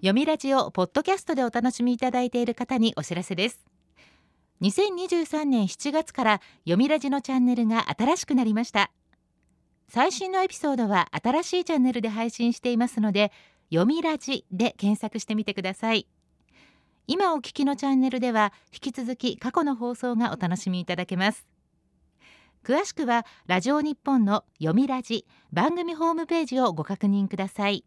読みラジオポッドキャストでお楽しみいただいている方にお知らせです。2023年7月から読みラジのチャンネルが新しくなりました。最新のエピソードは新しいチャンネルで配信していますので読みラジで検索してみてください。今お聞きのチャンネルでは引き続き過去の放送がお楽しみいただけます。詳しくはラジオ日本の読みラジ番組ホームページをご確認ください。